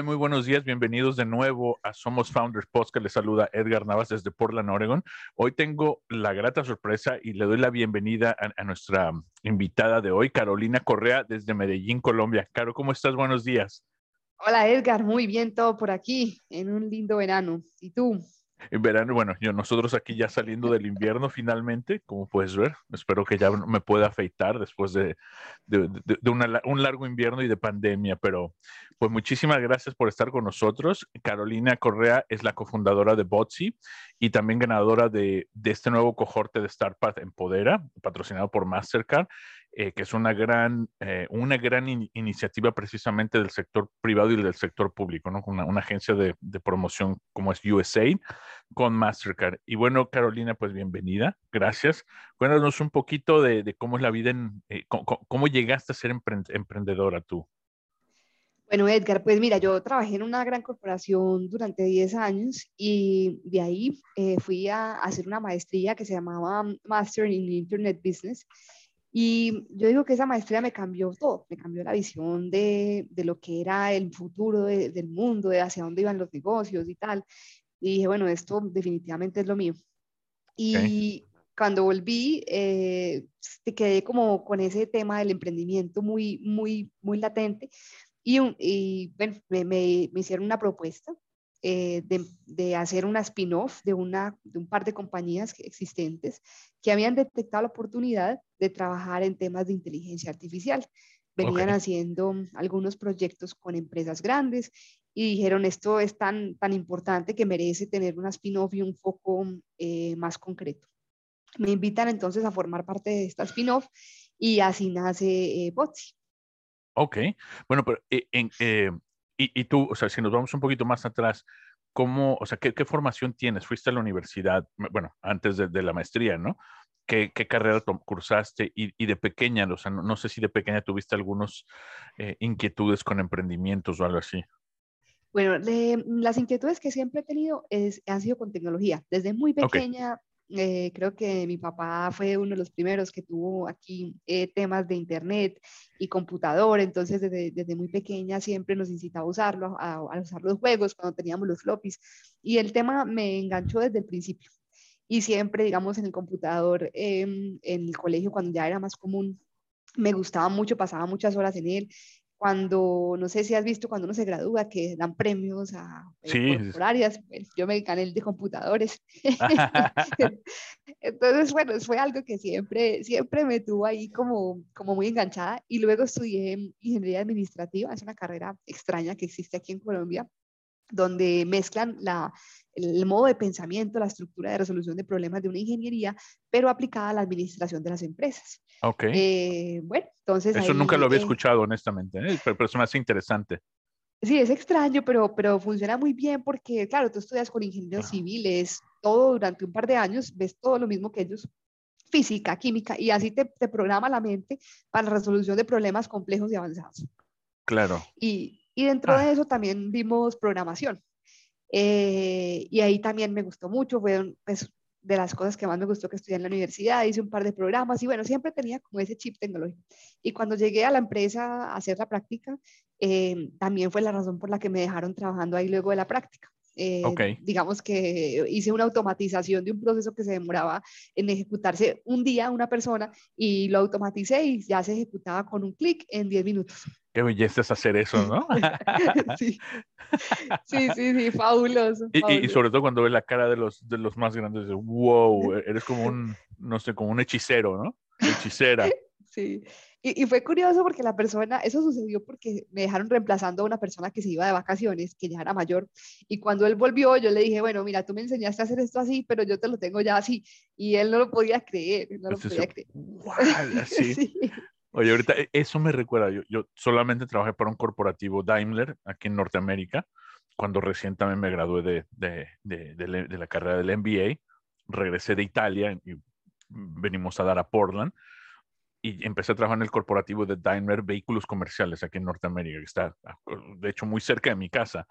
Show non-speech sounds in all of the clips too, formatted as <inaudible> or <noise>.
Y muy buenos días, bienvenidos de nuevo a Somos Founders Podcast. Les saluda Edgar Navas desde Portland, Oregon. Hoy tengo la grata sorpresa y le doy la bienvenida a, nuestra invitada de hoy, Carolina Correa, desde Medellín, Colombia. Caro, ¿cómo estás? Buenos días. Hola Edgar, muy bien todo por aquí, en un lindo verano. ¿Y tú? En verano, bueno, yo, nosotros aquí ya saliendo del invierno finalmente, como puedes ver, espero que ya me pueda afeitar después de, un largo invierno y de pandemia, pero pues muchísimas gracias por estar con nosotros. Carolina Correa es la cofundadora de Botsy y también ganadora de, este nuevo cohorte de Startup Empodera, patrocinado por Mastercard. Eh, que es una gran, eh, una gran iniciativa precisamente del sector privado y del sector público, ¿no? Una, una agencia de, de, promoción como es USAID con Mastercard. Y bueno, Carolina, pues bienvenida, gracias. Cuéntanos un poquito de, de cómo es la vida, en, eh, cómo, llegaste a ser emprendedora tú. Bueno, Edgar, pues mira, yo trabajé en una gran corporación durante 10 años y de ahí fui a hacer una maestría que se llamaba Master in Internet Business y yo digo que esa maestría me cambió todo, me cambió la visión de, de lo que era el futuro del mundo, de hacia dónde iban los negocios y tal. Y dije, bueno, esto definitivamente es lo mío. Y cuando volví, eh, quedé como con ese tema del emprendimiento muy, muy, muy latente. Y, y bueno, me, me, me hicieron una propuesta eh, de, hacer una spin-off de, una, de un par de compañías existentes que habían detectado la oportunidad de trabajar en temas de inteligencia artificial. Venían haciendo algunos proyectos con empresas grandes y dijeron esto es tan, tan importante que merece tener una spin-off y un foco eh, más concreto. Me invitan entonces a formar parte de esta spin-off y así nace eh, Ok, bueno, pero eh, en, y, tú, o sea, si nos vamos un poquito más atrás, ¿cómo, o sea, qué, formación tienes? ¿Fuiste a la universidad, bueno, antes de, la maestría, ¿no? ¿Qué, carrera cursaste? Y, de pequeña, o sea, no, sé si de pequeña tuviste algunas eh, inquietudes con emprendimientos o algo así. Bueno, las inquietudes que siempre he tenido es, han sido con tecnología. Desde muy pequeña eh, creo que mi papá fue uno de los primeros que tuvo aquí eh, temas de internet y computador, entonces desde, desde, muy pequeña siempre nos incitaba a usarlo, a, usar los juegos cuando teníamos los floppies. Y el tema me enganchó desde el principio. Y siempre, digamos, en el computador, em, en el colegio, cuando ya era más común, me gustaba mucho, pasaba muchas horas en él cuando, no sé si has visto cuando uno se gradúa, que dan premios a eh, por, áreas, pues, yo me gané el de computadores. <laughs> <laughs> Entonces, bueno, fue algo que siempre, siempre me tuvo ahí como, como muy enganchada. Y luego estudié ingeniería administrativa, es una carrera extraña que existe aquí en Colombia, donde mezclan la, el modo de pensamiento, la estructura de resolución de problemas de una ingeniería, pero aplicada a la administración de las empresas. Ok. Eh, bueno, entonces... Eso nunca lo había eh, escuchado, honestamente, ¿eh? pero, es más interesante. Sí, es extraño, pero, pero funciona muy bien porque, claro, tú estudias con ingenieros civiles, todo durante un par de años, ves todo lo mismo que ellos, física, química, y así te, te programa la mente para la resolución de problemas complejos y avanzados. Claro. Y, y dentro de ah. eso también vimos programación. Eh, y ahí también me gustó mucho, fue pues, de las cosas que más me gustó que estudié en la universidad, hice un par de programas y bueno, siempre tenía como ese chip tecnológico. Y cuando llegué a la empresa a hacer la práctica, eh, también fue la razón por la que me dejaron trabajando ahí luego de la práctica. Eh, digamos que hice una automatización de un proceso que se demoraba en ejecutarse un día una persona y lo automaticé y ya se ejecutaba con un clic en 10 minutos. Qué belleza es hacer eso, ¿no? <laughs> sí. sí, sí, fabuloso. Y, sobre todo cuando ves la cara de los, de los más grandes, de, wow, eres como un, no sé, como un hechicero, ¿no? Hechicera. <laughs> Sí, y, fue curioso porque la persona, eso sucedió porque me dejaron reemplazando a una persona que se iba de vacaciones, que ya era mayor, y cuando él volvió, yo le dije, bueno, mira, tú me enseñaste a hacer esto así, pero yo te lo tengo ya así, y él no lo podía creer, no lo podía creer. <laughs> sí. Oye, ahorita e, eso me recuerda, yo, yo solamente trabajé para un corporativo Daimler aquí en Norteamérica, cuando recién también me gradué de, de, de, de la carrera del MBA, regresé de Italia y venimos a dar a Portland y empecé a trabajar en el corporativo de Daimler Vehículos Comerciales aquí en Norteamérica, que está de hecho muy cerca de mi casa.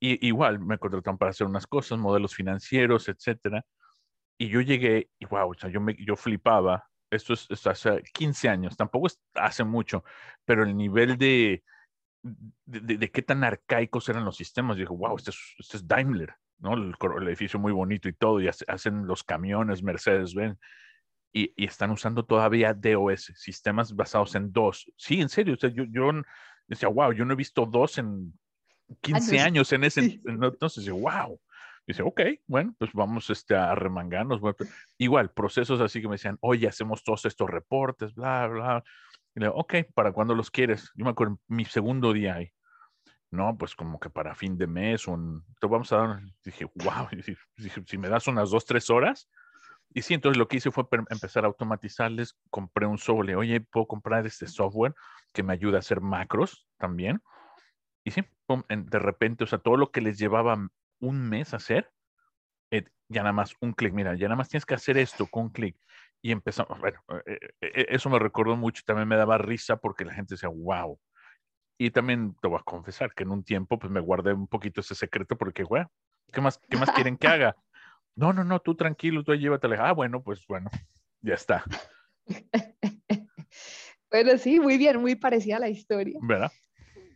Y igual me contrataron para hacer unas cosas, modelos financieros, etcétera. Y yo llegué y wow, o sea, yo, me, yo flipaba. Esto es, hace 15 años, tampoco es hace mucho, pero el nivel de, de, de, qué tan arcaicos eran los sistemas. Yo dije, wow, este es, este es Daimler, ¿no? El, el, edificio muy bonito y todo, y hacen los camiones Mercedes-Benz y, están usando todavía DOS, sistemas basados en DOS. Sí, en serio, yo, yo decía, wow, yo no he visto DOS en 15 años, en ese, entonces, wow. Dice, ok, bueno, pues vamos este, a remangarnos. Pues, igual, procesos así que me decían, oye, hacemos todos estos reportes, bla, bla. Y le digo, ok, ¿para cuándo los quieres? Yo me acuerdo, mi segundo día ahí. No, pues como que para fin de mes, un, te vamos a dar, dije, wow, <laughs> dije, si me das unas dos, tres horas, y sí, entonces lo que hice fue empezar a automatizarles, compré un software, oye, puedo comprar este software que me ayuda a hacer macros también. Y sí, de repente, o sea, todo lo que les llevaba un mes hacer, eh, ya nada más un clic, mira, ya nada más tienes que hacer esto con un clic. Y empezamos, bueno, eh, eh, eso me recordó mucho, también me daba risa porque la gente decía, wow. Y también te voy a confesar que en un tiempo pues me guardé un poquito ese secreto porque, güey, ¿qué más, qué más quieren que <laughs> haga? No, no, no, tú tranquilo, tú llévatele. Ah, bueno, pues bueno, <laughs> ya está. <laughs> bueno, sí, muy bien, muy parecida a la historia. ¿Verdad?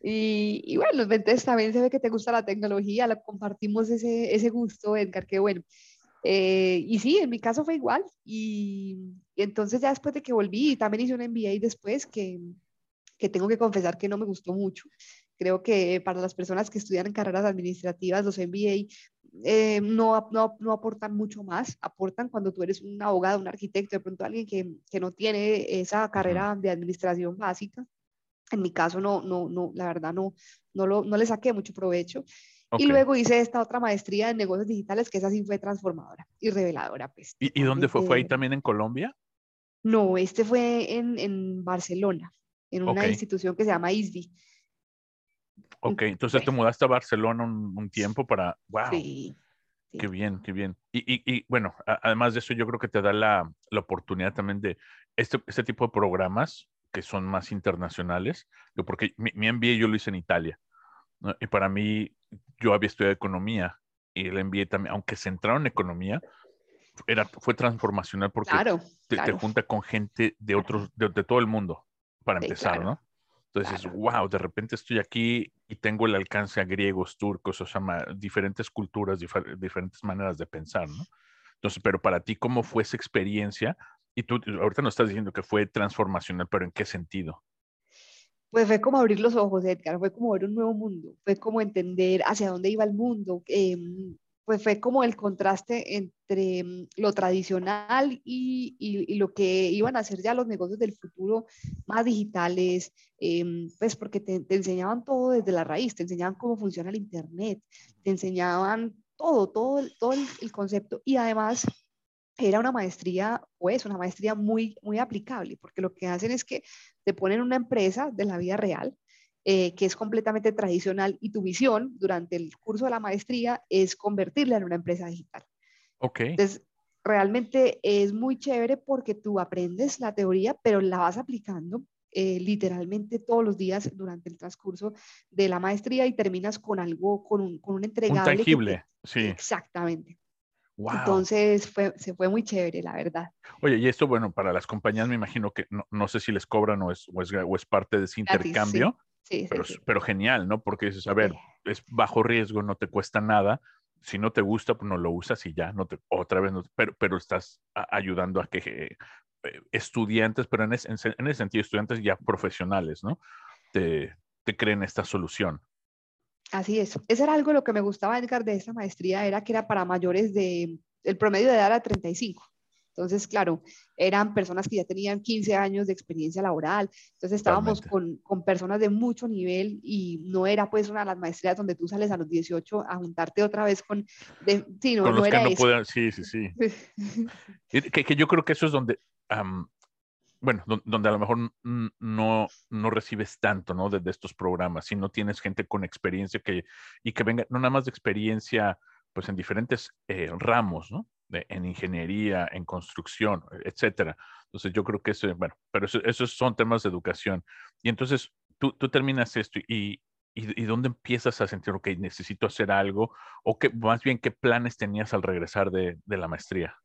Y, y, bueno, entonces también se ve que te gusta la tecnología, la compartimos ese, ese gusto, Edgar, qué bueno. Eh, y sí, en mi caso fue igual. Y, y, entonces ya después de que volví, también hice un MBA después que, que tengo que confesar que no me gustó mucho. Creo que para las personas que estudian en carreras administrativas, los MBA eh, no, no, no, aportan mucho más, aportan cuando tú eres un abogado, un arquitecto, de pronto alguien que, que no tiene esa carrera de administración básica. En mi caso, no, no, no, la verdad no, no, lo, no le saqué mucho provecho. Y luego hice esta otra maestría en negocios digitales, que esa sí fue transformadora y reveladora. Pues, ¿Y, y dónde fue? ¿Fue ahí también en Colombia? No, este fue en, en Barcelona, en una institución que se llama ISBI. Ok, entonces te mudaste a Barcelona un, tiempo para, wow. Sí, Qué bien, qué bien. Y, y, y bueno, además de eso, yo creo que te da la, la oportunidad también de este, este, tipo de programas que son más internacionales, porque mi, mi MBA yo lo hice en Italia, y para mí, yo había estudiado economía, y el MBA también, aunque centraron en economía, era, fue transformacional porque te, te, junta con gente de otros, de, de todo el mundo, para empezar, ¿no? Entonces, wow, de repente estoy aquí y tengo el alcance a griegos, turcos, o sea, diferentes culturas, diferentes maneras de pensar, ¿no? Entonces, pero para ti, ¿cómo fue esa experiencia? Y tú ahorita nos estás diciendo que fue transformacional, pero ¿en qué sentido? Pues fue como abrir los ojos, Edgar, fue como ver un nuevo mundo, fue como entender hacia dónde iba el mundo, eh, pues fue como el contraste entre mm, lo tradicional y, y, lo que iban a ser ya los negocios del futuro más digitales, em, pues porque te, te, enseñaban todo desde la raíz, te enseñaban cómo funciona el Internet, te enseñaban todo, todo, todo el, concepto. Y además era una maestría, pues una maestría muy, muy aplicable, porque lo que hacen es que te ponen una empresa de la vida real, eh, que es completamente tradicional y tu misión durante el curso de la maestría es convertirla en una empresa digital. Ok. Entonces, realmente es muy chévere porque tú aprendes la teoría, pero la vas aplicando eh, literalmente todos los días durante el transcurso de la maestría y terminas con algo, con un, con un entregable. Un tangible, sí. Exactamente. Wow. Entonces fue, se fue muy chévere, la verdad. Oye, y esto, bueno, para las compañías me imagino que no, no sé si les cobran o es, o es, o es parte de ese intercambio, pero, genial, ¿no? Porque dices, a ver, es bajo riesgo, no te cuesta nada. Si no te gusta, pues no lo usas y ya, no te, otra vez, no, pero, pero estás ayudando a que eh, estudiantes, pero en ese, en ese, sentido, estudiantes ya profesionales, ¿no? Te, te creen esta solución. Así es. Eso era algo lo que me gustaba, Edgar, de esta maestría, era que era para mayores de, el promedio de edad era 35. Entonces, claro, eran personas que ya tenían 15 años de experiencia laboral, entonces estábamos con, con, personas de mucho nivel y no era pues una de las maestrías donde tú sales a los 18 a juntarte otra vez con... De, sí, no, con los no era que no eso. puedan, sí, sí, sí. <laughs> que, que, yo creo que eso es donde... Um, bueno, donde a lo mejor no, no recibes tanto, ¿no? De, estos programas, si no tienes gente con experiencia que, y que venga, no nada más de experiencia, pues en diferentes eh, ramos, ¿no? En ingeniería, en construcción, etcétera. Entonces yo creo que eso, bueno, pero esos son temas de educación. Y entonces tú, tú terminas esto y, y, dónde empiezas a sentir, ok, necesito hacer algo, o que más bien qué planes tenías al regresar de, de la maestría.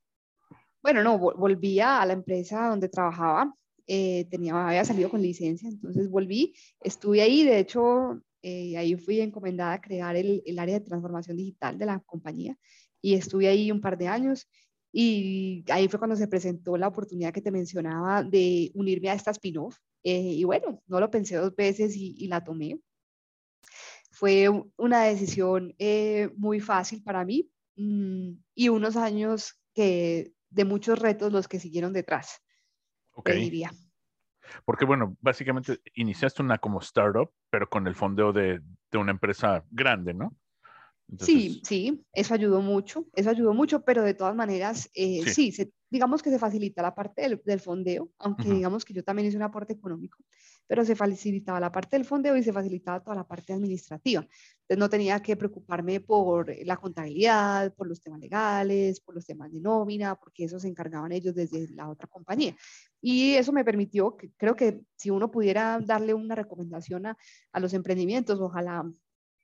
Bueno, no, volvía a la empresa donde trabajaba, eh, tenía, había salido con licencia, entonces volví, estuve ahí, de hecho, eh, ahí fui encomendada a crear el, el, área de transformación digital de la compañía y estuve ahí un par de años y ahí fue cuando se presentó la oportunidad que te mencionaba de unirme a esta spin-off eh, y bueno, no lo pensé dos veces y, la tomé. Fue una decisión eh, muy fácil para mí mm, y unos años que de muchos retos los que siguieron detrás. Ok. Diría. Porque bueno, básicamente iniciaste una como startup, pero con el fondeo de, de una empresa grande, ¿no? Sí, sí, eso ayudó mucho, eso ayudó mucho, pero de todas maneras, eh, sí, digamos que se facilita la parte del, fondeo, aunque digamos que yo también hice un aporte económico, pero se facilitaba la parte del fondeo y se facilitaba toda la parte administrativa. Entonces no tenía que preocuparme por la contabilidad, por los temas legales, por los temas de nómina, porque eso se encargaban ellos desde la otra compañía. Y eso me permitió, que, creo que si uno pudiera darle una recomendación a, a los emprendimientos, ojalá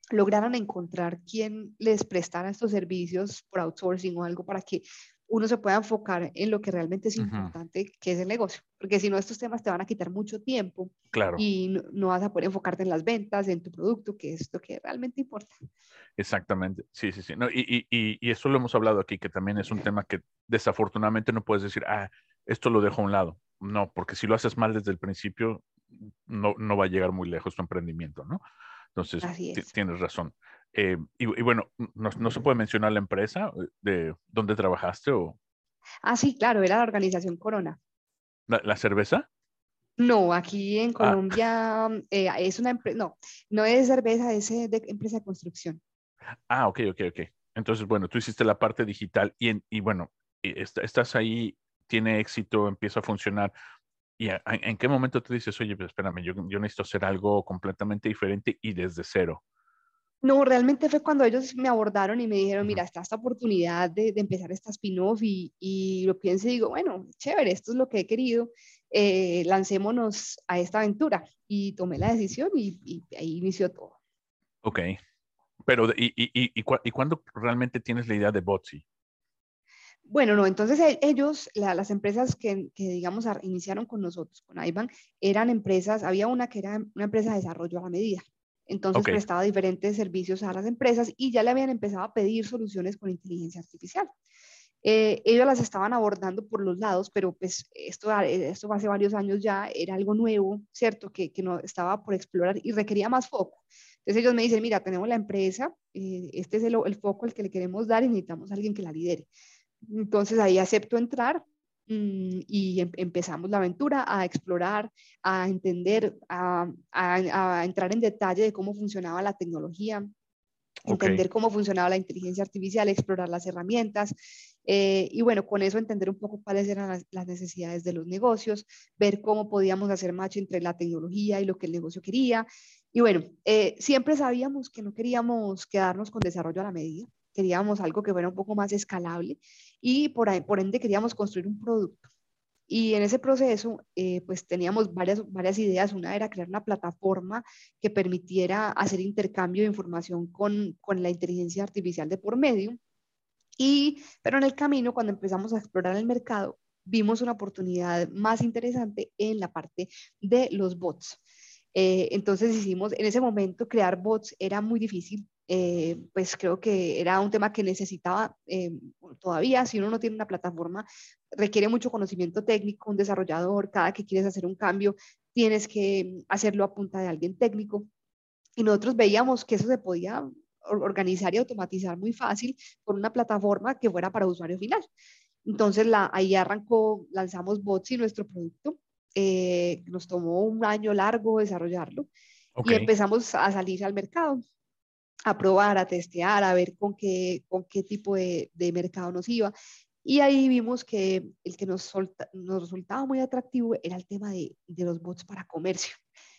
lograran encontrar quién les prestara estos servicios por outsourcing o algo para que uno se pueda enfocar en lo que realmente es importante, que es el negocio. Porque si no, estos temas te van a quitar mucho tiempo claro. y no, vas a poder enfocarte en las ventas, en tu producto, que es lo que realmente importa. Exactamente, sí, sí, sí. No, y, y, y, eso lo hemos hablado aquí, que también es un tema que desafortunadamente no puedes decir, ah, esto lo dejo a un lado. No, porque si lo haces mal desde el principio, no, no va a llegar muy lejos tu emprendimiento, ¿no? Entonces, tienes razón. Eh, y, bueno, no, se puede mencionar la empresa eh, de dónde trabajaste o... Ah, sí, claro, era la organización Corona. ¿La, cerveza? No, aquí en ah. Colombia eh, es una empresa, no, no es cerveza, es de empresa de construcción. Ah, ok, ok, ok. Entonces, bueno, tú hiciste la parte digital y, en, y bueno, estás ahí, tiene éxito, empieza a funcionar. ¿Y en qué momento tú dices, oye, pues espérame, yo, yo necesito hacer algo completamente diferente y desde cero? No, realmente fue cuando ellos me abordaron y me dijeron, mira, está esta oportunidad de, de empezar esta spin-off y, y, lo pienso y digo, bueno, chévere, esto es lo que he querido, eh, lancémonos a esta aventura. Y tomé la decisión y, y ahí inició todo. Ok, pero ¿y, y, y, y cuándo realmente tienes la idea de Botsy? Bueno, no, entonces e, ellos, las empresas que, digamos, iniciaron con nosotros, con IBAN, eran empresas, había una que era una empresa de desarrollo a la medida. Entonces prestaba diferentes servicios a las empresas y ya le habían empezado a pedir soluciones con inteligencia artificial. Eh, ellos las estaban abordando por los lados, pero pues esto, esto hace varios años ya era algo nuevo, ¿cierto? Que, que no estaba por explorar y requería más foco. Entonces ellos me dicen, mira, tenemos la empresa, eh, este es el, el foco al que le queremos dar y necesitamos a alguien que la lidere. Entonces ahí acepto entrar mm, y em, empezamos la aventura a explorar, a entender, a, entrar en detalle de cómo funcionaba la tecnología, entender cómo funcionaba la inteligencia artificial, explorar las herramientas eh, y bueno, con eso entender un poco cuáles eran las, necesidades de los negocios, ver cómo podíamos hacer match entre la tecnología y lo que el negocio quería. Y bueno, eh, siempre sabíamos que no queríamos quedarnos con desarrollo a la medida queríamos algo que fuera un poco más escalable y por, ahí, ende queríamos construir un producto. Y en ese proceso, eh, pues teníamos varias, varias ideas. Una era crear una plataforma que permitiera hacer intercambio de información con, con la inteligencia artificial de por medio. Y, pero en el camino, cuando empezamos a explorar el mercado, vimos una oportunidad más interesante en la parte de los bots. Eh, entonces hicimos, en ese momento, crear bots era muy difícil eh, pues creo que era un tema que necesitaba eh, todavía, si uno no tiene una plataforma, requiere mucho conocimiento técnico, un desarrollador, cada que quieres hacer un cambio, tienes que hacerlo a punta de alguien técnico. Y nosotros veíamos que eso se podía organizar y automatizar muy fácil con una plataforma que fuera para usuario final. Entonces la, ahí arrancó, lanzamos bots y nuestro producto. Eh, nos tomó un año largo desarrollarlo y empezamos a salir al mercado a probar, a testear, a ver con qué, con qué tipo de, de mercado nos iba. Y ahí vimos que el que nos, nos resultaba muy atractivo era el tema de, de, los bots para comercio.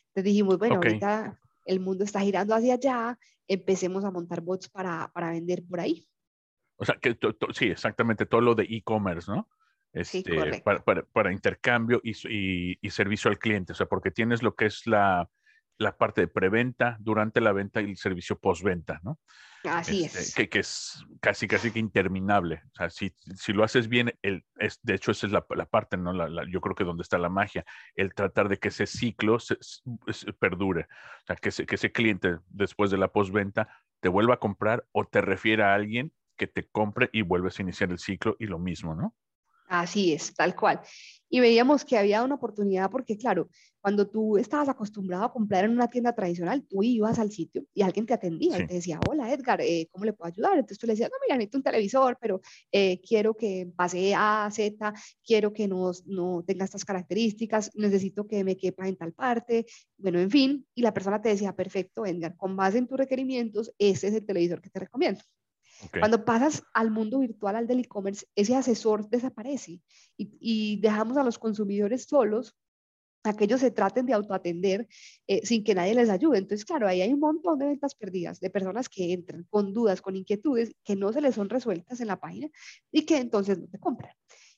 Entonces dijimos, bueno, ahorita el mundo está girando hacia allá, empecemos a montar bots para, para vender por ahí. O sea, que sí, exactamente todo lo de e-commerce, ¿no? Este, para, para, para, intercambio y, y, y, servicio al cliente, o sea, porque tienes lo que es la, la parte de preventa, durante la venta y el servicio postventa, ¿no? Así este, es. Que, que, es casi, casi que interminable. O sea, si, si lo haces bien, el, es, de hecho, esa es la, la parte, ¿no? La, yo creo que donde está la magia, el tratar de que ese ciclo se, se, perdure. O sea, que, que ese cliente, después de la postventa, te vuelva a comprar o te refiera a alguien que te compre y vuelves a iniciar el ciclo y lo mismo, ¿no? Así es, tal cual. Y veíamos que había una oportunidad porque, claro, cuando tú estabas acostumbrado a comprar en una tienda tradicional, tú ibas al sitio y alguien te atendía y te decía, hola Edgar, eh, ¿cómo le puedo ayudar? Entonces tú le decías, no, mira, necesito un televisor, pero eh, quiero que pase A, Z, quiero que no, no tenga estas características, necesito que me quepa en tal parte, bueno, en fin, y la persona te decía, perfecto, Edgar, con base en tus requerimientos, ese es el televisor que te recomiendo. Cuando pasas al mundo virtual, al del e-commerce, ese asesor desaparece y, y, dejamos a los consumidores solos a que ellos se traten de autoatender eh, sin que nadie les ayude. Entonces, claro, ahí hay un montón de ventas perdidas de personas que entran con dudas, con inquietudes que no se les son resueltas en la página y que entonces no te compran.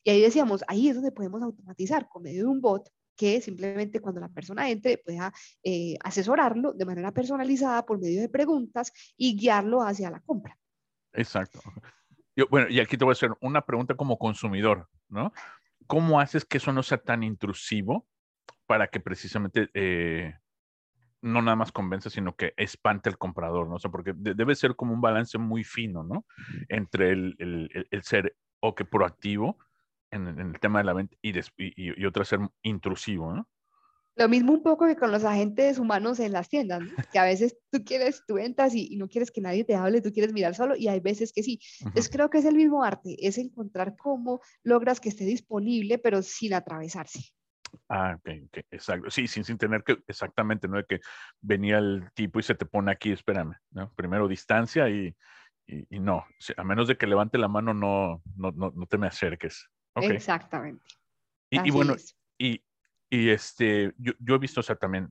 Y ahí decíamos, ahí es donde podemos automatizar con medio de un bot que simplemente cuando la persona entre pueda eh, asesorarlo de manera personalizada por medio de preguntas y guiarlo hacia la compra. Exacto. Yo, bueno, y aquí te voy a hacer una pregunta como consumidor, ¿no? ¿Cómo haces que eso no sea tan intrusivo para que precisamente eh, no nada más convence, sino que espante al comprador, ¿no? O sea, porque debe ser como un balance muy fino, ¿no? Entre el, el, el ser o que proactivo en, en, el tema de la venta y, y, y otro ser intrusivo, ¿no? Lo mismo un poco que con los agentes humanos en las tiendas, ¿no? que a veces tú quieres, tú ventas y, y, no quieres que nadie te hable, tú quieres mirar solo y hay veces que sí. Uh -huh. Entonces creo que es el mismo arte, es encontrar cómo logras que esté disponible pero sin atravesarse. Ah, ok, ok, exacto. Sí, sin, sin tener que, exactamente, ¿no? De que venía el tipo y se te pone aquí, espérame, ¿no? Primero distancia y, y, y no, a menos de que levante la mano, no, no, no, no te me acerques. Okay. Exactamente. Y, y bueno, y, y este, yo, yo, he visto, o sea, también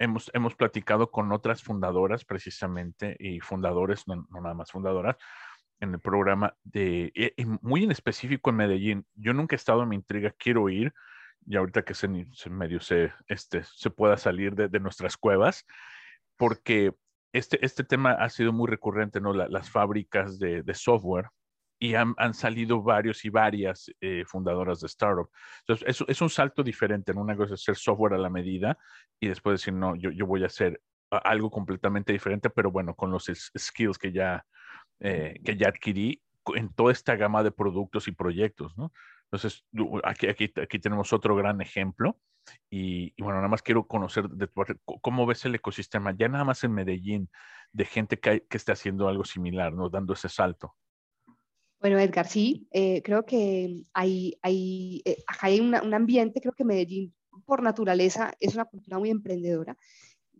hemos, hemos platicado con otras fundadoras precisamente y fundadores, no, no nada más fundadoras, en el programa de, y muy en específico en Medellín. Yo nunca he estado, me intriga, quiero ir y ahorita que se, se medio se, este, se pueda salir de, de, nuestras cuevas, porque este, este tema ha sido muy recurrente, ¿no? La, las fábricas de, de software y han, han, salido varios y varias eh, fundadoras de startup. Entonces, es, es, un salto diferente. ¿no? Una cosa es hacer software a la medida y después decir, no, yo, yo voy a hacer algo completamente diferente, pero bueno, con los skills que ya, eh, que ya adquirí en toda esta gama de productos y proyectos, ¿no? Entonces, aquí, aquí, aquí tenemos otro gran ejemplo. Y, y, bueno, nada más quiero conocer de tu, cómo ves el ecosistema, ya nada más en Medellín, de gente que, que está haciendo algo similar, ¿no? Dando ese salto. Bueno, Edgar, sí, eh, creo que hay, hay, eh, hay una, un ambiente, creo que Medellín por naturaleza es una cultura muy emprendedora.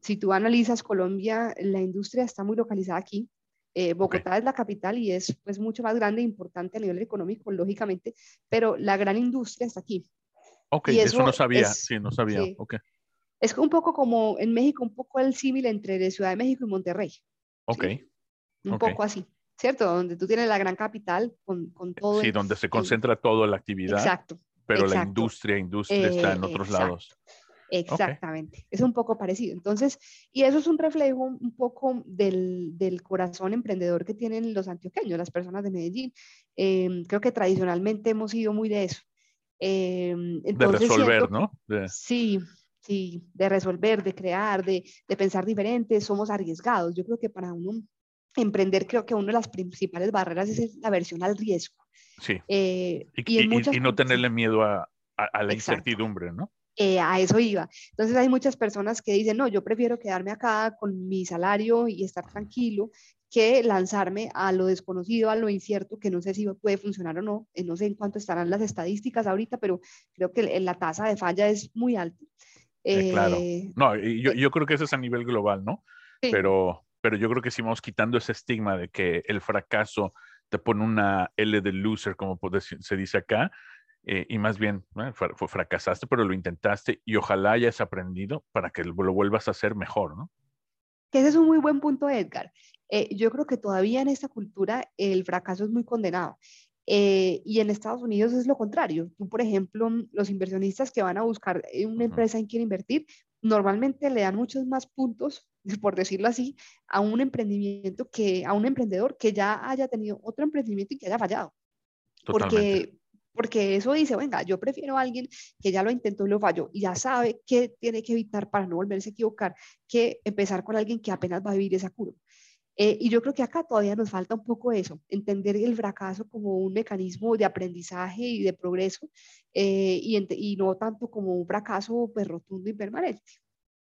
Si tú analizas Colombia, la industria está muy localizada aquí. Eh, Bogotá okay. es la capital y es pues mucho más grande e importante a nivel económico, lógicamente, pero la gran industria está aquí. Ok, eso, eso, no sabía, es, sí, no sabía. Sí. Okay. Es un poco como en México, un poco el símil entre Ciudad de México y Monterrey. Ok. ¿sí? Un okay. poco así. ¿Cierto? Donde tú tienes la gran capital con, con todo. Sí, el, donde se concentra el, toda la actividad. Exacto. Pero exacto. la industria, industria eh, está en otros exacto, lados. Exactamente, okay. es un poco parecido. Entonces, y eso es un reflejo un poco del, del corazón emprendedor que tienen los antioqueños, las personas de Medellín. Eh, creo que tradicionalmente hemos sido muy de eso. Eh, entonces, de resolver, siento, ¿no? De... Sí, sí, de resolver, de crear, de, de pensar diferente, somos arriesgados. Yo creo que para uno emprender, creo que una de las principales barreras es la aversión al riesgo. Sí. Eh, y, y, y, y, no tenerle miedo a, a, a la Exacto. incertidumbre, ¿no? Eh, a eso iba. Entonces hay muchas personas que dicen, no, yo prefiero quedarme acá con mi salario y estar tranquilo que lanzarme a lo desconocido, a lo incierto, que no sé si puede funcionar o no. Eh, no sé en cuánto estarán las estadísticas ahorita, pero creo que la tasa de falla es muy alta. Eh, claro. No, yo, yo creo que eso es a nivel global, ¿no? Sí. Pero, pero yo creo que si vamos quitando ese estigma de que el fracaso te pone una L de loser, como se dice acá, eh, y más bien fracasaste, pero lo intentaste y ojalá hayas aprendido para que lo vuelvas a hacer mejor, ¿no? ese es un muy buen punto, Edgar. Eh, yo creo que todavía en esta cultura el fracaso es muy condenado. Eh, y en Estados Unidos es lo contrario. Tú, por ejemplo, los inversionistas que van a buscar una empresa en quien invertir, normalmente le dan muchos más puntos, <laughs> por decirlo así, a un emprendimiento que a un emprendedor que ya haya tenido otro emprendimiento y que haya fallado. Porque, porque eso dice, venga, yo prefiero a alguien que ya lo intentó y lo falló y ya sabe qué tiene que evitar para no volverse a equivocar, que empezar con alguien que apenas va a vivir esa curva. Eh, y yo creo que acá todavía nos falta un poco eso, entender el fracaso como un mecanismo de aprendizaje y de progreso eh, y, y, no tanto como un fracaso pues, rotundo y permanente.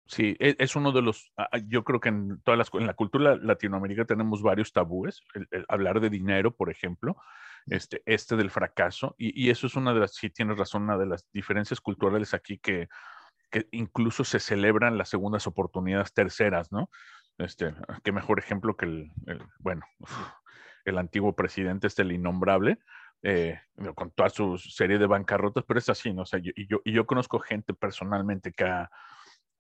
Sí, e, es uno de los, yo creo que en todas las, en la cultura latinoamericana tenemos varios tabúes, hablar de dinero, por ejemplo, este, este del fracaso, y, y, eso es una de las, sí tienes razón, una de las diferencias culturales aquí que, que incluso se celebran las segundas oportunidades terceras, ¿no? Este, qué mejor ejemplo que el, bueno, el antiguo presidente, este, el innombrable, eh, con toda su serie de bancarrotas, pero es así, ¿no? O sea, yo, y, yo, y yo conozco gente personalmente que ha,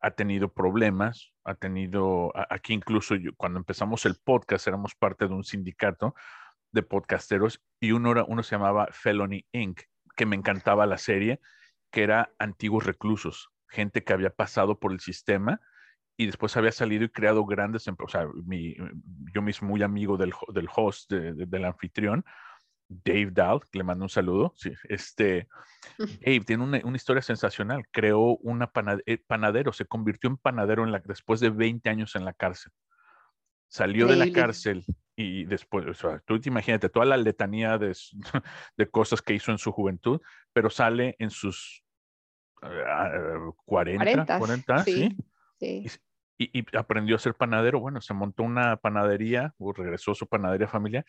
ha tenido problemas, ha tenido, aquí incluso cuando empezamos el podcast éramos parte de un sindicato de podcasteros y uno, era, uno se llamaba Felony Inc., que me encantaba la serie, que era antiguos reclusos, gente que había pasado por el sistema y después había salido y creado grandes empresas. O sea, mi, yo mismo muy amigo del, del host, del anfitrión, Dave Dahl, que le mando un saludo. Sí, este, Dave tiene una, una historia sensacional. Creó una eh, panadero, se convirtió en panadero en la, después de 20 años en la cárcel. Salió de la cárcel y después, o sea, tú te imagínate toda la letanía de, <laughs> de cosas que hizo en su juventud, pero sale en sus 40, 40, ¿sí? sí. Y, aprendió a ser panadero. Bueno, se montó una panadería, o regresó a su panadería familiar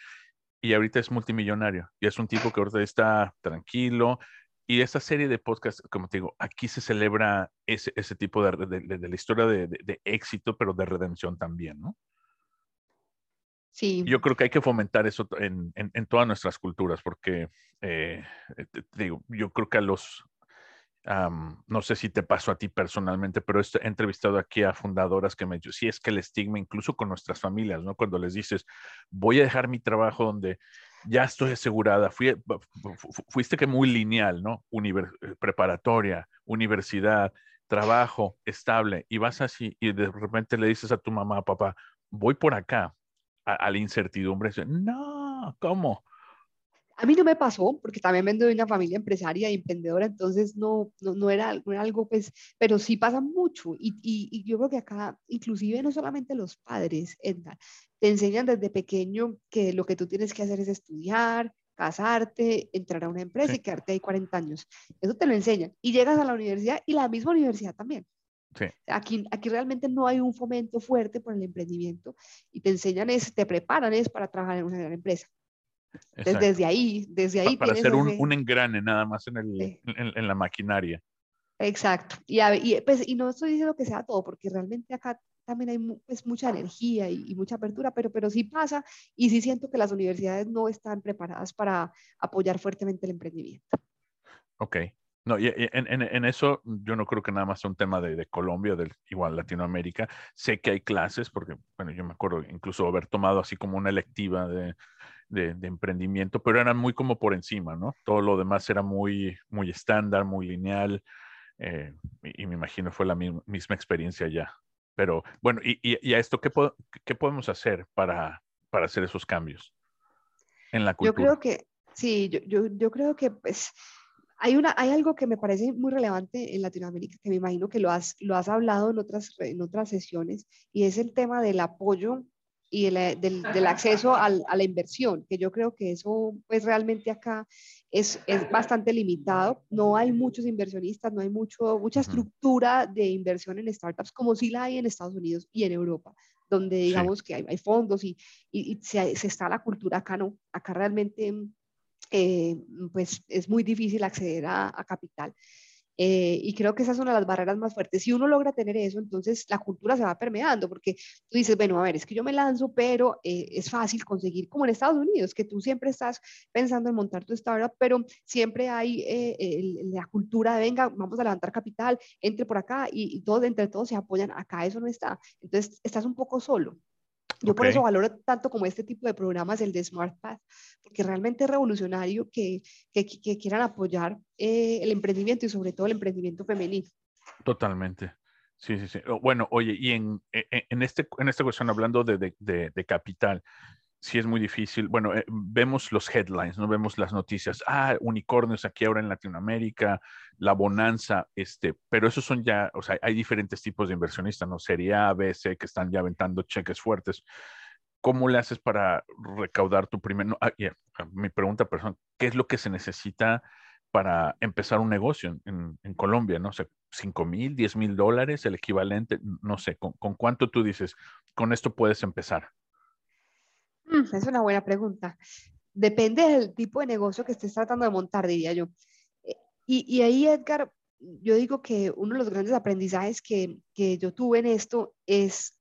y ahorita es multimillonario. Y es un tipo que ahorita está tranquilo. Y esta serie de podcasts, como te digo, aquí se celebra ese, ese tipo de, de, la historia de, de, éxito, pero de redención también, ¿no? Sí. Yo creo que hay que fomentar eso en, en, en todas nuestras culturas, porque eh, te digo, yo creo que a los, no sé si te pasó a ti personalmente, pero he entrevistado aquí a fundadoras que me dicen, sí, es que el estigma, incluso con nuestras familias, ¿no? Cuando les dices, voy a dejar mi trabajo donde ya estoy asegurada, Fui, fuiste que muy lineal, ¿no? Eh, preparatoria, universidad, trabajo estable, y vas así, y de repente le dices a tu mamá, papá, voy por acá, a, la incertidumbre, no, ¿cómo? A mí no me pasó, porque también vengo de una familia empresaria y emprendedora, entonces no, no, no, era, algo, pues, pero sí pasa mucho. Y, y, yo creo que acá, inclusive no solamente los padres, Edgar, te enseñan desde pequeño que lo que tú tienes que hacer es estudiar, casarte, entrar a una empresa y quedarte ahí 40 años. Eso te lo enseñan. Y llegas a la universidad y la misma universidad también. Sí. Aquí, aquí realmente no hay un fomento fuerte por el emprendimiento y te enseñan es, te preparan es para trabajar en una gran empresa. Desde, ahí, desde ahí. para hacer un, un, engrane nada más en, el, en, la maquinaria. Exacto. Y, y, pues, y, no estoy diciendo que sea todo, porque realmente acá también hay pues, mucha energía y, mucha apertura, pero, pero sí pasa y sí siento que las universidades no están preparadas para apoyar fuertemente el emprendimiento. Ok. No, y en, en, en, eso yo no creo que nada más sea un tema de, de Colombia, de igual Latinoamérica. Sé que hay clases, porque, bueno, yo me acuerdo incluso haber tomado así como una electiva de de, emprendimiento, pero eran muy como por encima, ¿no? Todo lo demás era muy, muy estándar, muy lineal, eh, y, me imagino fue la misma, experiencia ya. Pero bueno, y, y, a esto, ¿qué, ¿qué, podemos hacer para, para hacer esos cambios en la cultura? Yo creo que, sí, yo, yo, yo creo que pues, hay, una, hay algo que me parece muy relevante en Latinoamérica, que me imagino que lo has, lo has hablado en otras, en otras sesiones, y es el tema del apoyo y del, del, acceso al, a la inversión, que yo creo que eso pues realmente acá es, es, bastante limitado. No hay muchos inversionistas, no hay mucho, mucha estructura de inversión en startups como sí la hay en Estados Unidos y en Europa, donde digamos que hay, hay, fondos y, y, se, se, está la cultura acá, no. Acá realmente eh, pues es muy difícil acceder a, a capital. Eh, y creo que esa es una de las barreras más fuertes. Si uno logra tener eso, entonces la cultura se va permeando, porque tú dices, bueno, a ver, es que yo me lanzo, pero eh, es fácil conseguir, como en Estados Unidos, que tú siempre estás pensando en montar tu startup, pero siempre hay eh, la cultura de, venga, vamos a levantar capital, entre por acá y, y todos, entre todos se apoyan. Acá eso no está. Entonces, estás un poco solo. Yo por eso valoro tanto como este tipo de programas, el de Smart Path, porque realmente es revolucionario que, que, quieran apoyar eh, el emprendimiento y sobre todo el emprendimiento femenino. Totalmente. Sí, sí, sí. Bueno, oye, y en, e, e, en, este, en esta cuestión, hablando de, de, de capital, sí es muy difícil. Bueno, eh, vemos los headlines, no vemos las noticias. Ah, unicornios aquí ahora en Latinoamérica, la bonanza, este, pero esos son ya, o sea, hay diferentes tipos de inversionistas, ¿no? Sería A, B, C, que están ya aventando cheques fuertes. ¿Cómo le haces para recaudar tu primer? No, ah, mi pregunta personal, ¿qué es lo que se necesita para empezar un negocio en, en, Colombia? No sé, 5 mil, 10 mil dólares, el equivalente, no sé, ¿con, ¿con cuánto tú dices, con esto puedes empezar? Es una buena pregunta. Depende del tipo de negocio que estés tratando de montar, diría yo. Eh, y, y ahí, Edgar, yo digo que uno de los grandes aprendizajes que, que yo tuve en esto es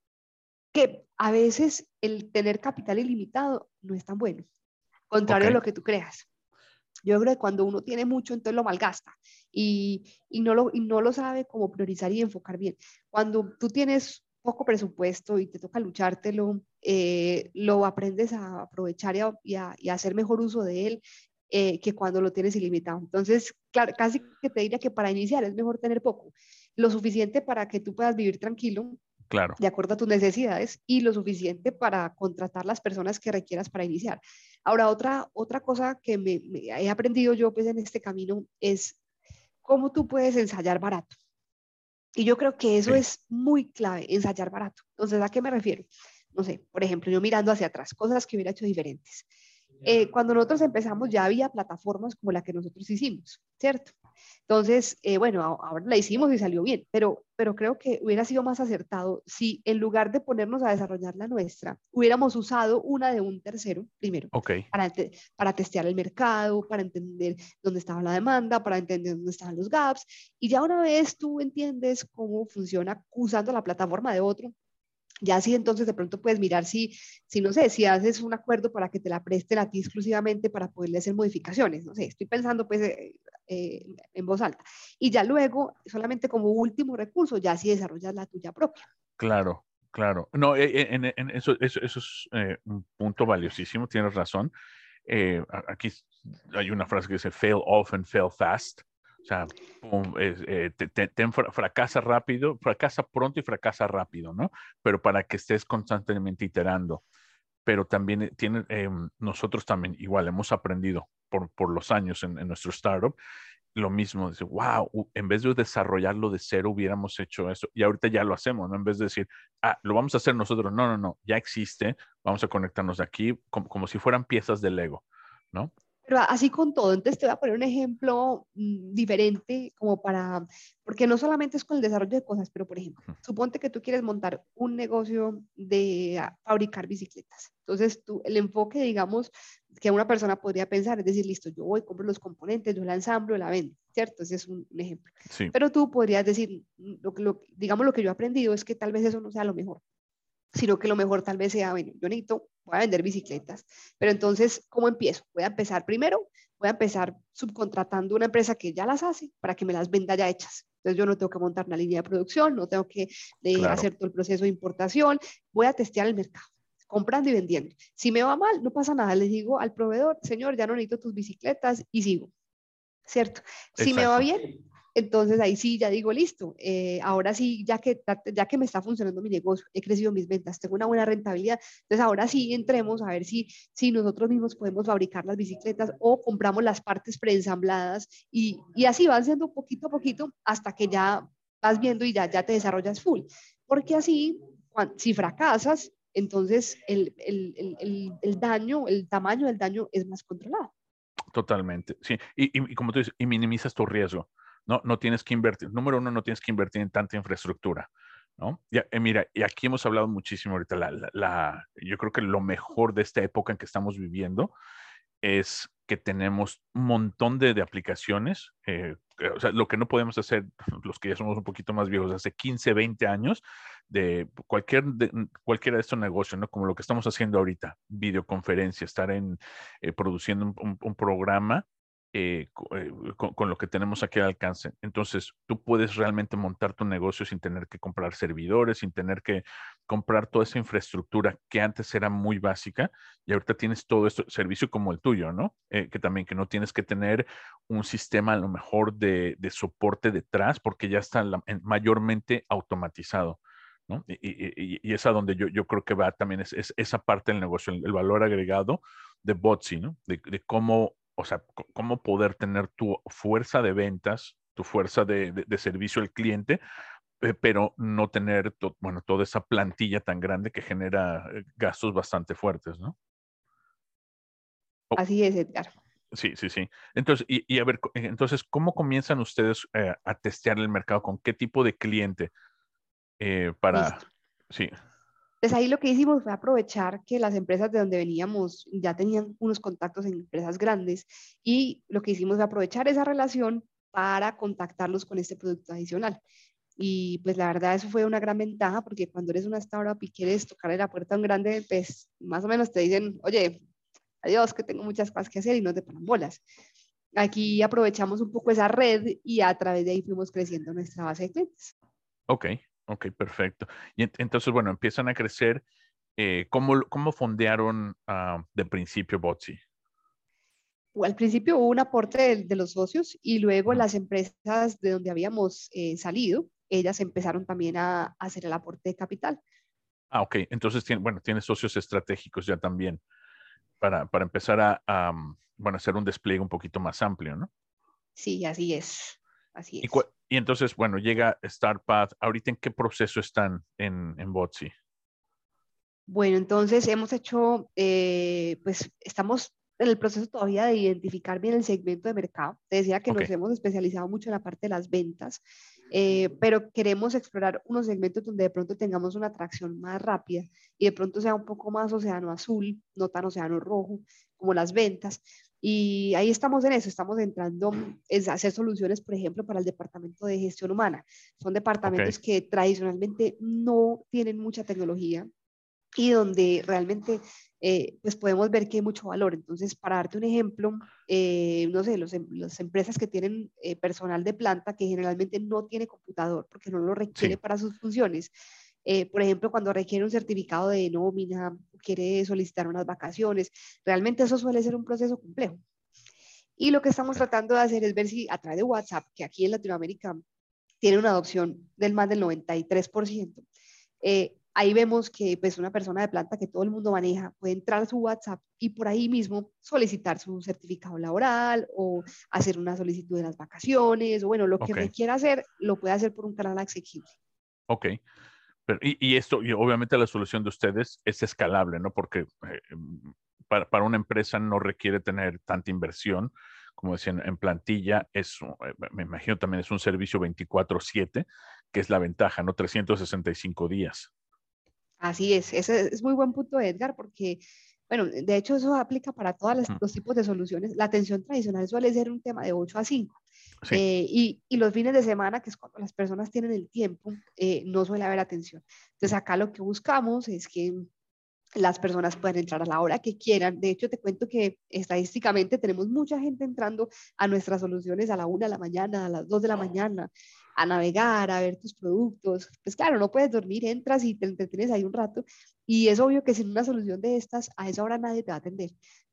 que a veces el tener capital ilimitado no es tan bueno, contrario a lo que tú creas. Yo creo que cuando uno tiene mucho, entonces lo malgasta y, y, no lo, y no lo sabe cómo priorizar y enfocar bien. Cuando tú tienes poco presupuesto y te toca luchártelo, eh, lo aprendes a aprovechar y a, hacer mejor uso de él eh, que cuando lo tienes ilimitado. Entonces, claro, casi que te diría que para iniciar es mejor tener poco, lo suficiente para que tú puedas vivir tranquilo, claro. de acuerdo a tus necesidades, y lo suficiente para contratar las personas que requieras para iniciar. Ahora, otra, otra cosa que me, he aprendido yo pues, en este camino es cómo tú puedes ensayar barato. Y yo creo que eso es muy clave, ensayar barato. Entonces, ¿a qué me refiero? No sé, por ejemplo, yo mirando hacia atrás, cosas que hubiera hecho diferentes. Eh, cuando nosotros empezamos ya había plataformas como la que nosotros hicimos, ¿cierto? Entonces, eh, bueno, ahora la hicimos y salió bien, pero, pero creo que hubiera sido más acertado si en lugar de ponernos a desarrollar la nuestra, hubiéramos usado una de un tercero primero para, para testear el mercado, para entender dónde estaba la demanda, para entender dónde estaban los gaps. Y ya una vez tú entiendes cómo funciona usando la plataforma de otro, ya sí, entonces de pronto puedes mirar si, si, no sé, si haces un acuerdo para que te la presten a ti exclusivamente para poderle hacer modificaciones, no sé, estoy pensando pues eh, eh, en voz alta. Y ya luego, solamente como último recurso, ya si desarrollas la tuya propia. Claro, claro. No, eh, en, eso, eso, eso, es un punto valiosísimo, tienes razón. aquí hay una frase que dice fail often, fail fast. O sea, eh, te, fracasa rápido, fracasa pronto y fracasa rápido, ¿no? Pero para que estés constantemente iterando. Pero también eh, tiene, em, nosotros también igual hemos aprendido por, por los años en, nuestro startup lo mismo, dice, wow, en vez de desarrollarlo de cero, hubiéramos hecho eso. Y ahorita ya lo hacemos, ¿no? En vez de decir, ah, lo vamos a hacer nosotros. No, no, no, ya existe, vamos a conectarnos aquí como, como si fueran piezas de Lego, ¿no? Pero así con todo, entonces te voy a poner un ejemplo mm, diferente como para, porque no solamente es con el desarrollo de cosas, pero por ejemplo, suponte que tú quieres montar un negocio de ah, fabricar bicicletas. Entonces, tú, el enfoque, digamos, que una persona podría pensar es decir, listo, yo voy, compro los componentes, yo la ensamblo, la vendo, ¿cierto? Ese es un, ejemplo. Pero tú podrías decir, mm, lo, lo, digamos, lo que yo he aprendido es que tal vez eso no sea lo mejor sino que lo mejor tal vez sea, bueno, yo necesito, voy a vender bicicletas, pero entonces, ¿cómo empiezo? Voy a empezar primero, voy a empezar subcontratando una empresa que ya las hace para que me las venda ya hechas. Entonces yo no tengo que montar una línea de producción, no tengo que eh, hacer todo el proceso de importación, voy a testear el mercado comprando y vendiendo. Si me va mal, no pasa nada, le digo al proveedor, señor, ya no necesito tus bicicletas y sigo. ¿Cierto? Si me va bien, entonces ahí sí ya digo, listo, eh, ahora sí, ya que, ya que me está funcionando mi negocio, he crecido mis ventas, tengo una buena rentabilidad, entonces ahora sí entremos a ver si, si nosotros mismos podemos fabricar las bicicletas o compramos las partes preensambladas y, y así van siendo poquito a poquito hasta que ya vas viendo y ya, ya te desarrollas full. Porque así, si fracasas, entonces el, el, el, el, daño, el tamaño del daño es más controlado. Totalmente, sí. Y, y, como tú dices, y minimizas tu riesgo. No, no tienes que invertir. Número uno, no tienes que invertir en tanta infraestructura. ¿no? Ya, eh, mira, y aquí hemos hablado muchísimo ahorita, yo creo que lo mejor de esta época en que estamos viviendo es que tenemos un montón de, aplicaciones. Eh, o sea, lo que no podemos hacer, <laughs> los que ya somos un poquito más viejos, hace 15, 20 años, de cualquier de, cualquiera de estos negocios, ¿no? Como lo que estamos haciendo ahorita, videoconferencia, estar en eh, produciendo un, programa eh, eh, con, lo que tenemos aquí al alcance. Entonces, tú puedes realmente montar tu negocio sin tener que comprar servidores, sin tener que comprar toda esa infraestructura que antes era muy básica y ahorita tienes todo esto, servicio como el tuyo, ¿no? Eh, que también que no tienes que tener un sistema a lo mejor de, soporte detrás porque ya está mayormente automatizado. ¿no? Y, es a donde yo, creo que va también es, esa parte del negocio, el, valor agregado de Botsy, ¿no? De, cómo o sea, cómo poder tener tu fuerza de ventas, tu fuerza de, servicio al cliente, eh, pero no tener, bueno, toda esa plantilla tan grande que genera eh, gastos bastante fuertes, ¿no? Así es, Edgar. Sí, sí, sí. Entonces, y, a ver, entonces, ¿cómo comienzan ustedes eh, a testear el mercado? ¿Con qué tipo de cliente para... Sí. Pues ahí lo que hicimos fue aprovechar que las empresas de donde veníamos ya tenían unos contactos en empresas grandes y lo que hicimos fue aprovechar esa relación para contactarlos con este producto adicional. Y pues la verdad eso fue una gran ventaja porque cuando eres una startup y quieres tocarle la puerta a un grande, pues más o menos te dicen, oye, adiós, que tengo muchas cosas que hacer y no te ponen bolas. Aquí aprovechamos un poco esa red y a través de ahí fuimos creciendo nuestra base de clientes. Ok, Ok, perfecto. Y entonces, bueno, empiezan a crecer. Eh, ¿cómo, ¿Cómo fondearon uh, de principio Botsy? Al principio hubo un aporte de, los socios y luego las empresas de donde habíamos eh, salido, ellas empezaron también a, hacer el aporte de capital. Ah, ok. Entonces, tiene, bueno, tiene socios estratégicos ya también para, para empezar a, a, bueno, hacer un despliegue un poquito más amplio, ¿no? Sí, así es. Así es. Y, entonces, bueno, llega StartPath. ¿Ahorita en qué proceso están en, en Botsy? Bueno, entonces hemos hecho, eh, pues estamos en el proceso todavía de identificar bien el segmento de mercado. Te decía que nos hemos especializado mucho en la parte de las ventas, eh, pero queremos explorar unos segmentos donde de pronto tengamos una atracción más rápida y de pronto sea un poco más océano azul, no tan océano rojo como las ventas. Y ahí estamos en eso, estamos entrando en hacer soluciones, por ejemplo, para el departamento de gestión humana. Son departamentos que tradicionalmente no tienen mucha tecnología y donde realmente eh, pues podemos ver que hay mucho valor. Entonces, para darte un ejemplo, eh, no sé, los, em, las empresas que tienen eh, personal de planta que generalmente no tiene computador porque no lo requiere para sus funciones, eh, por ejemplo, cuando requiere un certificado de nómina, quiere solicitar unas vacaciones, realmente eso suele ser un proceso complejo. Y lo que estamos tratando de hacer es ver si a través de WhatsApp, que aquí en Latinoamérica tiene una adopción del más del 93%, eh, ahí vemos que pues una persona de planta que todo el mundo maneja puede entrar a su WhatsApp y por ahí mismo solicitar su certificado laboral o hacer una solicitud de las vacaciones o bueno, lo que okay. quiera hacer, lo puede hacer por un canal accesible. Ok, y, esto, y obviamente la solución de ustedes es escalable, ¿no? Porque eh, mm, para, una empresa no requiere tener tanta inversión, como decían, en plantilla, es, eh, me imagino también es un servicio 24/7, que es la ventaja, ¿no? 365 días. Así es, ese es muy buen punto, Edgar, porque bueno, de hecho eso aplica para todos los tipos de soluciones. La atención tradicional suele ser un tema de 8 a 5. Eh, y, y, los fines de semana, que es cuando las personas tienen el tiempo, eh, no suele haber atención. Entonces acá lo que buscamos es que las personas puedan entrar a la hora que quieran. De hecho, te cuento que estadísticamente tenemos mucha gente entrando a nuestras soluciones a la una de la mañana, a las dos de la mañana, a navegar, a ver tus productos. Pues claro, no puedes dormir, entras y te entretienes ahí un rato. Y es obvio que sin una solución de estas, a esa hora nadie te va a atender.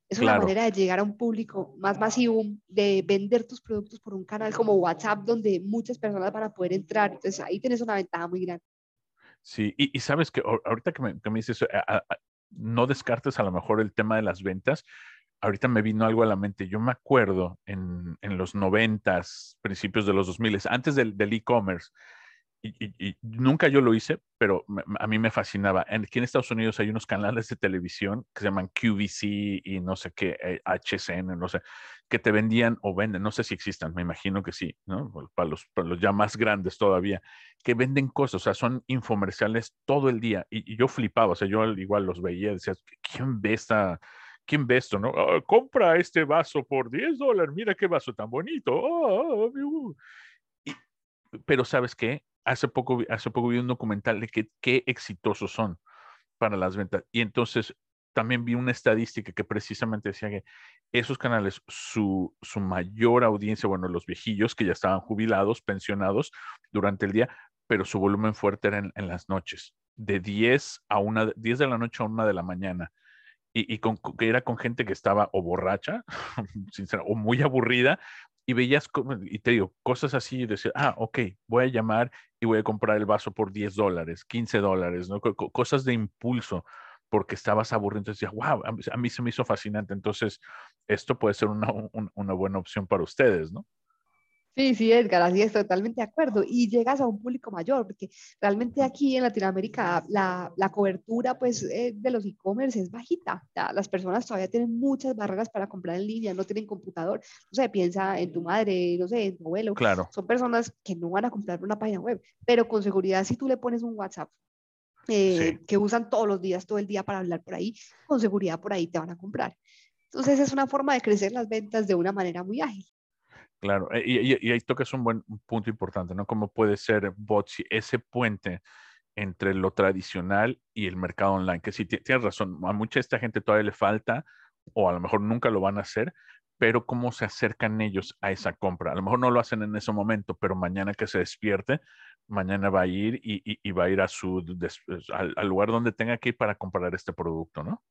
Es una manera de llegar a un público más masivo, de vender tus productos por un canal como WhatsApp, donde muchas personas van a poder entrar. Entonces ahí tienes una ventaja muy grande. Sí, y, sabes que ahorita que me, que me dices, no descartes a lo mejor el tema de las ventas. Ahorita me vino algo a la mente. Yo me acuerdo en, en los noventas, principios de los 2000, antes del e-commerce, y, nunca yo lo hice, pero a mí me fascinaba. Aquí en Estados Unidos hay unos canales de televisión que se llaman QVC y no sé qué, HCN, eh, no sé, que te vendían o venden, no sé si existan, me imagino que sí, ¿no? Para los, para los ya más grandes todavía, que venden cosas, o sea, son infomerciales todo el día. Y, yo flipaba, o sea, yo igual los veía, decía, ¿quién ve esta? ¿quién ve esto, no? Ah, compra este vaso por 10 dólares, mira qué vaso tan bonito. Ah, pero ¿sabes qué? Hace poco, vi un documental de qué exitosos son para las ventas. Y entonces también vi una estadística que precisamente decía que esos canales, su, mayor audiencia, bueno, los viejillos que ya estaban jubilados, pensionados durante el día, pero su volumen fuerte era en, las noches, de 10 a una, 10 de la noche a una de la mañana. Y, que era con gente que estaba o borracha, <laughs> o muy aburrida, y veías, y te digo, cosas así, y decir, ah, ok, voy a llamar y voy a comprar el vaso por 10 dólares, 15 dólares, ¿no? cosas de impulso porque estabas aburrido. Entonces decía, wow, a mí se me hizo fascinante. Entonces, esto puede ser una, una buena opción para ustedes, ¿no? Sí, sí, Edgar, así es, totalmente de acuerdo. Y llegas a un público mayor, porque realmente aquí en Latinoamérica la, la cobertura pues, eh, de los e-commerce es bajita. las personas todavía tienen muchas barreras para comprar en línea, no tienen computador. No sé, piensa en tu madre, no sé, en tu abuelo. Claro. Son personas que no van a comprar una página web, pero con seguridad si tú le pones un WhatsApp eh, que usan todos los días, todo el día para hablar por ahí, con seguridad por ahí te van a comprar. Entonces es una forma de crecer las ventas de una manera muy ágil. Claro, eh, y, ahí tocas un buen punto importante, ¿no? Cómo puede ser Botsi ese puente entre lo tradicional y el mercado online, que sí, tienes razón, a mucha esta gente todavía le falta, o a lo mejor nunca lo van a hacer, pero cómo se acercan ellos a esa compra. A lo mejor no lo hacen en ese momento, pero mañana que se despierte, mañana va a ir y, va a ir a su, al, lugar donde tenga que ir para comprar este producto, ¿no?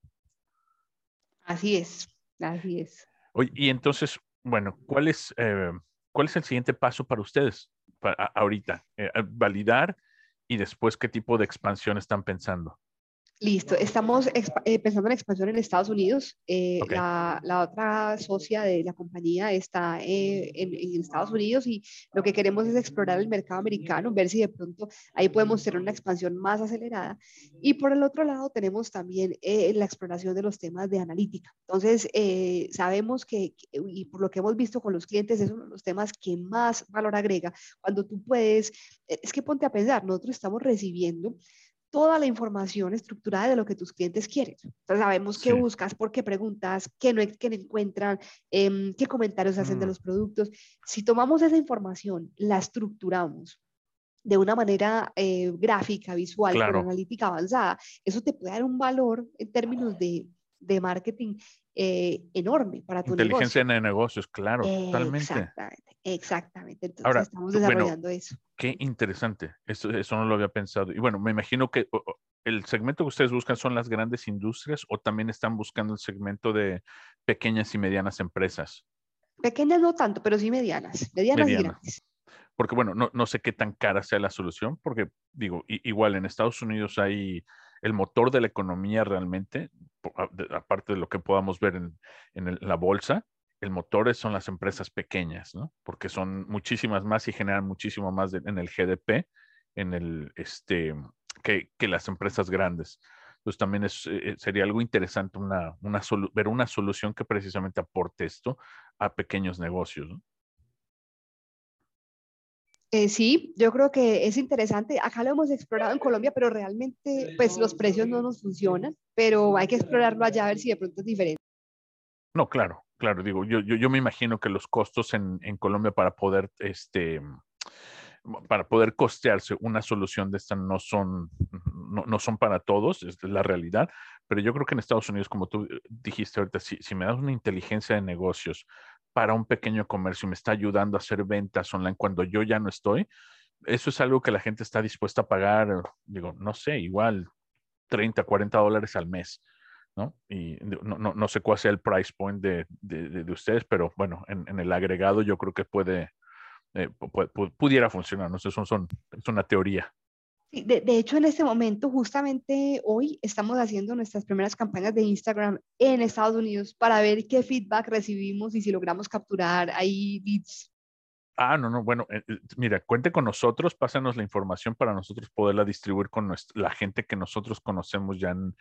Así es, así es. Oye, y entonces, bueno, ¿cuál es, eh, ¿cuál es el siguiente paso para ustedes para, ahorita? Eh, validar y después qué tipo de expansión están pensando. Listo, estamos eh, pensando en expansión en Estados Unidos. Eh, la, la, otra socia de la compañía está eh, en, en, Estados Unidos y lo que queremos es explorar el mercado americano, ver si de pronto ahí podemos tener una expansión más acelerada. Y por el otro lado tenemos también la exploración de los temas de analítica. Entonces, sabemos que, y por lo que hemos visto con los clientes, es uno de los temas que más valor agrega cuando tú puedes, es que ponte a pensar, nosotros estamos recibiendo toda la información estructurada de lo que tus clientes quieren. Entonces sabemos qué buscas, por qué preguntas, qué no, qué encuentran, em, qué comentarios hacen de mm. los productos. Si tomamos esa información, la estructuramos de una manera eh, gráfica, visual, con analítica avanzada, eso te puede dar un valor en términos de, de marketing eh, enorme para tu Inteligencia negocio. en negocios, claro, totalmente. Exactamente, exactamente. Entonces estamos desarrollando eso. Qué interesante, eso, eso no lo había pensado. Y bueno, me imagino que el segmento que ustedes buscan son las grandes industrias o también están buscando el segmento de pequeñas y medianas empresas. Pequeñas no tanto, pero sí medianas, medianas, y grandes. Porque bueno, no, no sé qué tan cara sea la solución, porque digo, igual en Estados Unidos hay el motor de la economía realmente, aparte de lo que podamos ver en, la bolsa, el motor son las empresas pequeñas, ¿no? Porque son muchísimas más y generan muchísimo más en el GDP, en el, este, que, las empresas grandes. Entonces también eh, sería algo interesante una, una ver una solución que precisamente aporte esto a pequeños negocios, ¿no? Eh, sí, yo creo que es interesante. Acá lo hemos explorado en Colombia, pero realmente pues los precios no nos funcionan, pero hay que explorarlo allá a ver si de pronto es diferente. No, claro, claro, digo, yo, yo, yo me imagino que los costos en, en, Colombia para poder, este, para poder costearse una solución de esta no son, no, no son para todos, es la realidad, pero yo creo que en Estados Unidos, como tú dijiste ahorita, si, si me das una inteligencia de negocios para un pequeño comercio me está ayudando a hacer ventas online cuando yo ya no estoy, eso es algo que la gente está dispuesta a pagar, digo, no sé, igual 30, 40 dólares al mes, ¿no? Y no, no, no sé cuál sea el price point de, de, de, ustedes, pero bueno, en, el agregado yo creo que puede, eh, pudiera funcionar, ¿no? sé, son, son, es una teoría. De, de, hecho, en este momento, justamente hoy, estamos haciendo nuestras primeras campañas de Instagram en Estados Unidos para ver qué feedback recibimos y si logramos capturar ahí leads. Ah, no, no, bueno, eh, eh, mira, cuente con nosotros, pásanos la información para nosotros poderla distribuir con la gente que nosotros conocemos ya en,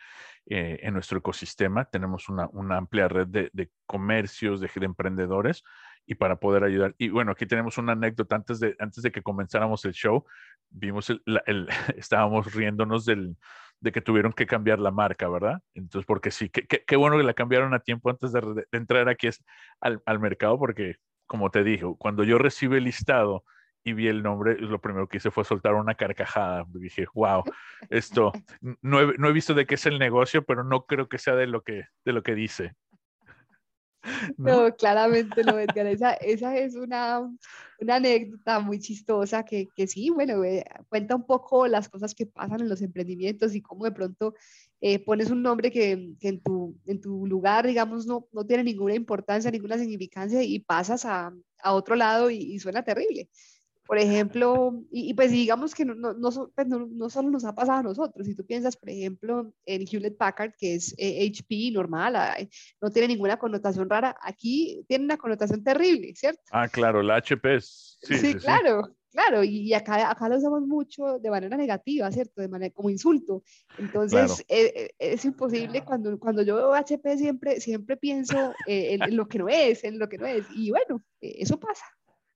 eh, en nuestro ecosistema. Tenemos una, una amplia red de, de comercios, de, de emprendedores y para poder ayudar. Y bueno, aquí tenemos una anécdota antes de, antes de que comenzáramos el show, vimos el, <laughs> estábamos riéndonos del, de que tuvieron que cambiar la marca, ¿verdad? Entonces, porque sí, qué bueno que la cambiaron a tiempo antes de, entrar aquí al, al, mercado, porque, como te dije, cuando yo recibí el listado y vi el nombre, lo primero que hice fue soltar una carcajada. Dije, wow, esto, no he, no he visto de qué es el negocio, pero no creo que sea de lo que, de lo que dice. <laughs> No, claramente no, Edgar. Esa, esa es una, una, anécdota muy chistosa que, que sí, bueno, eh, cuenta un poco las cosas que pasan en los emprendimientos y cómo de pronto eh, pones un nombre que, en, tu, en tu lugar, digamos, no, no tiene ninguna importancia, ninguna significancia y pasas a, a otro lado y, suena terrible. Por ejemplo, y, pues digamos que no, no, no, pues no, solo nos ha pasado a nosotros, si tú piensas, por ejemplo, en Hewlett Packard, que es HP eh, normal, no tiene ninguna connotación rara, aquí tiene una connotación terrible, ¿cierto? Ah, claro, la HP es... Sí, claro. Claro, y acá, acá lo usamos mucho de manera negativa, ¿cierto? De manera como insulto. Entonces, eh, eh, es, imposible cuando, cuando yo veo HP siempre, siempre pienso en, lo que no es, en lo que no es. Y bueno, eso pasa.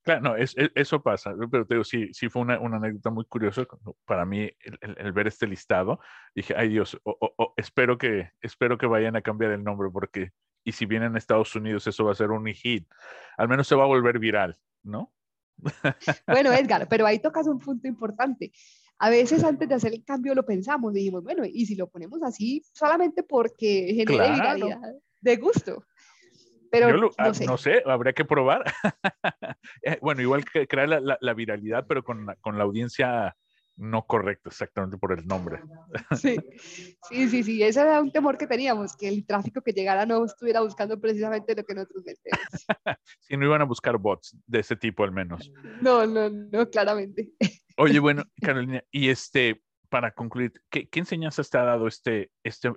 Claro, no, es, eso pasa, pero te digo, sí, sí fue una, una anécdota muy curiosa para mí el, ver este listado. Dije, ay Dios, espero, que, espero que vayan a cambiar el nombre porque, y si vienen a Estados Unidos, eso va a ser un hit. Al menos se va a volver viral, ¿no? Bueno, <laughs> Edgar, pero ahí tocas un punto importante. A veces antes de hacer el cambio lo pensamos, dijimos, bueno, y si lo ponemos así solamente porque genera viralidad de gusto. Pero ah, no, sé. habría que probar. <laughs> Eh, bueno, igual que crear la, viralidad, pero con, con la audiencia no correcta, exactamente por el nombre. <laughs> Sí, sí, sí, sí, ese era un temor que teníamos, que el tráfico que llegara no estuviera buscando precisamente lo que nosotros vendemos. <laughs> Si no iban a buscar bots de ese tipo al menos. No, no, no, claramente. Oye, bueno, Carolina, y este, para concluir, ¿qué, qué enseñanzas te ha dado este, este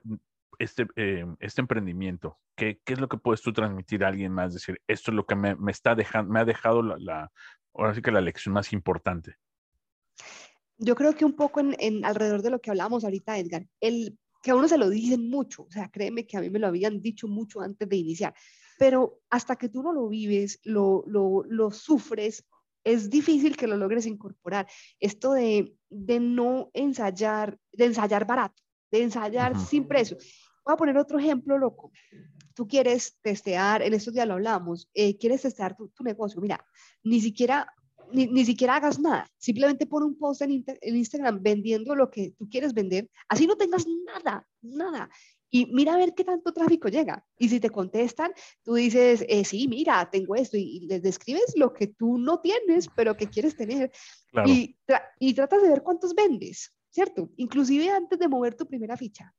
este, eh, este emprendimiento? ¿Qué, ¿Qué, es lo que puedes tú transmitir a alguien más? Decir, esto es lo que me, me está dejando, me ha dejado la, la, ahora sí que la lección más importante. Yo creo que un poco en, en, alrededor de lo que hablamos ahorita, Edgar, el que a uno se lo dicen mucho, o sea, créeme que a mí me lo habían dicho mucho antes de iniciar, pero hasta que tú no lo vives, lo, lo, lo sufres, es difícil que lo logres incorporar. Esto de, de no ensayar, de ensayar barato, de ensayar sin precio. Voy a poner otro ejemplo loco. Tú quieres testear, en estos días lo hablamos, eh, quieres testear tu, negocio. Mira, ni siquiera, ni, siquiera hagas nada. Simplemente pon un post en, en Instagram vendiendo lo que tú quieres vender. Así no tengas nada, nada y mira a ver qué tanto tráfico llega. Y si te contestan, tú dices, eh, sí, mira, tengo esto, y, les describes lo que tú no tienes, pero que quieres tener. Y, y tratas de ver cuántos vendes, ¿cierto? Inclusive antes de mover tu primera ficha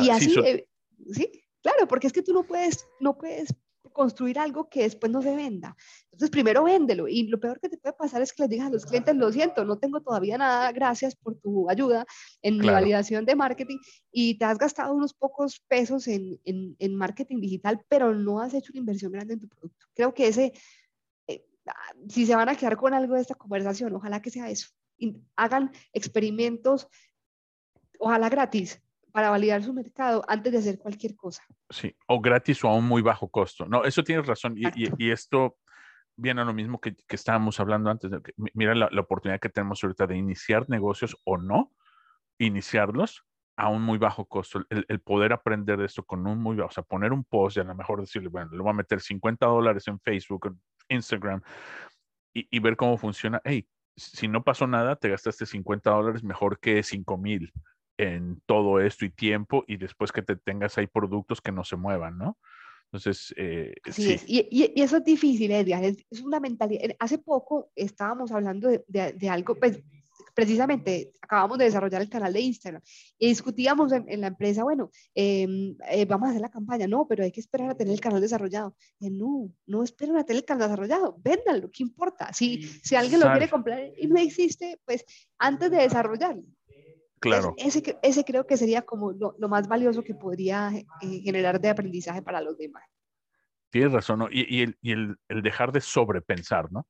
y así, eh, sí, claro, porque es que tú no puedes, no puedes construir algo que después no se venda. Entonces, primero véndelo. Y lo peor que te puede pasar es que les digas a los clientes, lo siento, no tengo todavía nada, gracias por tu ayuda en mi validación de marketing. Y te has gastado unos pocos pesos en, en, en, marketing digital, pero no has hecho una inversión grande en tu producto. Creo que ese, eh, ah, si se van a quedar con algo de esta conversación, ojalá que sea eso. hagan experimentos, ojalá gratis, para validar su mercado antes de hacer cualquier cosa. Sí, o gratis o a un muy bajo costo. No, eso tienes razón. Y, y, esto viene a lo mismo que, que estábamos hablando antes. mira la, la, oportunidad que tenemos ahorita de iniciar negocios o no, iniciarlos a un muy bajo costo. El, el, poder aprender de esto con un muy bajo, o sea, poner un post y a lo mejor decirle, bueno, le voy a meter 50 dólares en Facebook, en Instagram y, y ver cómo funciona. Hey, si no pasó nada, te gastaste 50 dólares mejor que 5 mil en todo esto y tiempo y después que te tengas ahí productos que no se muevan, ¿no? Entonces, eh, sí. Y, y, eso es difícil, Edgar, es, una mentalidad. Hace poco estábamos hablando de, de, algo, pues precisamente acabamos de desarrollar el canal de Instagram y discutíamos en, la empresa, bueno, em, eh, vamos a hacer la campaña, no, pero hay que esperar a tener el canal desarrollado. no, no esperen a tener el canal desarrollado, véndanlo, ¿qué importa? Si, si alguien lo quiere comprar y no existe, pues antes de desarrollarlo, Claro. ese, ese, creo que sería como lo, lo más valioso que podría eh, generar de aprendizaje para los demás. Tienes razón, ¿no? Y, y, el, y el, el, dejar de sobrepensar, ¿no?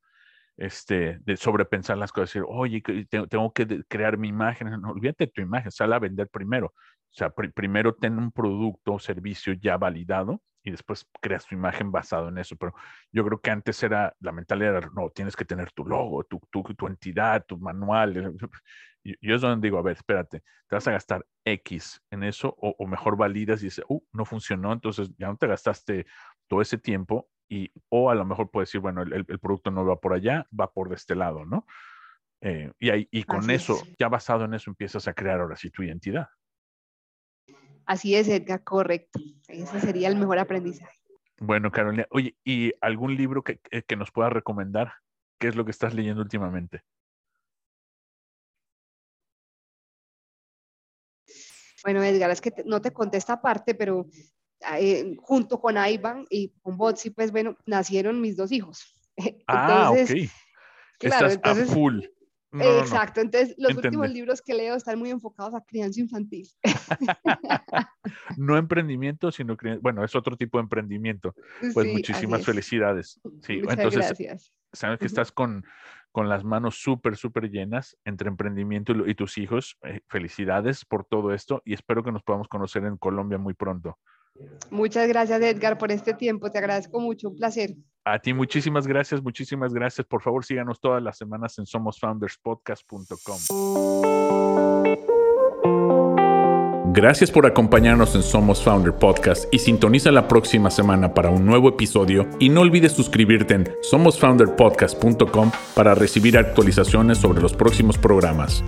Este, de sobrepensar las cosas, decir, oye, tengo, que crear mi imagen, no, olvídate de tu imagen, sal a vender primero. O sea, pr primero ten un producto o servicio ya validado y después creas tu imagen basado en eso. Pero yo creo que antes era, la mentalidad era, no, tienes que tener tu logo, tu, tu, tu entidad, tu manual. <laughs> Y yo es donde digo, a ver, espérate, te vas a gastar X en eso o, mejor validas y dices, uh, no funcionó, entonces ya no te gastaste todo ese tiempo y o a lo mejor puedes decir, bueno, el, producto no va por allá, va por de este lado, ¿no? Eh, y, ahí, y con eso, ya basado en eso, empiezas a crear ahora sí tu identidad. Así es, Edgar, correcto. Ese sería el mejor aprendizaje. Bueno, Carolina, oye, ¿y algún libro que, que nos puedas recomendar? ¿Qué es lo que estás leyendo últimamente? Bueno, Edgar, es que no te contesta aparte, pero eh, junto con Ivan y con Botsi, pues bueno, nacieron mis dos hijos. <laughs> ah, ok. Claro, Estás a full. Exacto, entonces los últimos libros que leo están muy enfocados a crianza infantil. <laughs> <laughs> no emprendimiento, sino bueno, es otro tipo de emprendimiento. Pues muchísimas felicidades. Sí, Muchas entonces gracias. sabes que estás con, con las manos súper, súper llenas entre emprendimiento y, tus hijos. Eh, felicidades por todo esto y espero que nos podamos conocer en Colombia muy pronto. Muchas gracias, Edgar, por este tiempo. Te agradezco mucho. Un placer. A ti, muchísimas gracias, muchísimas gracias. Por favor, síganos todas las semanas en somosfounderspodcast.com. Gracias por acompañarnos en Somos Founder Podcast y sintoniza la próxima semana para un nuevo episodio y no olvides suscribirte en somosfounderpodcast.com para recibir actualizaciones sobre los próximos programas.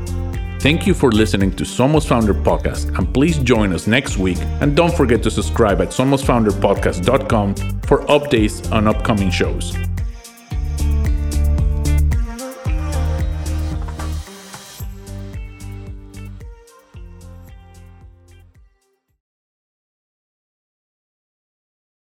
Thank you for listening to Somos Founder Podcast and please join us next week and don't forget to subscribe at somosfounderpodcast.com for updates on upcoming shows.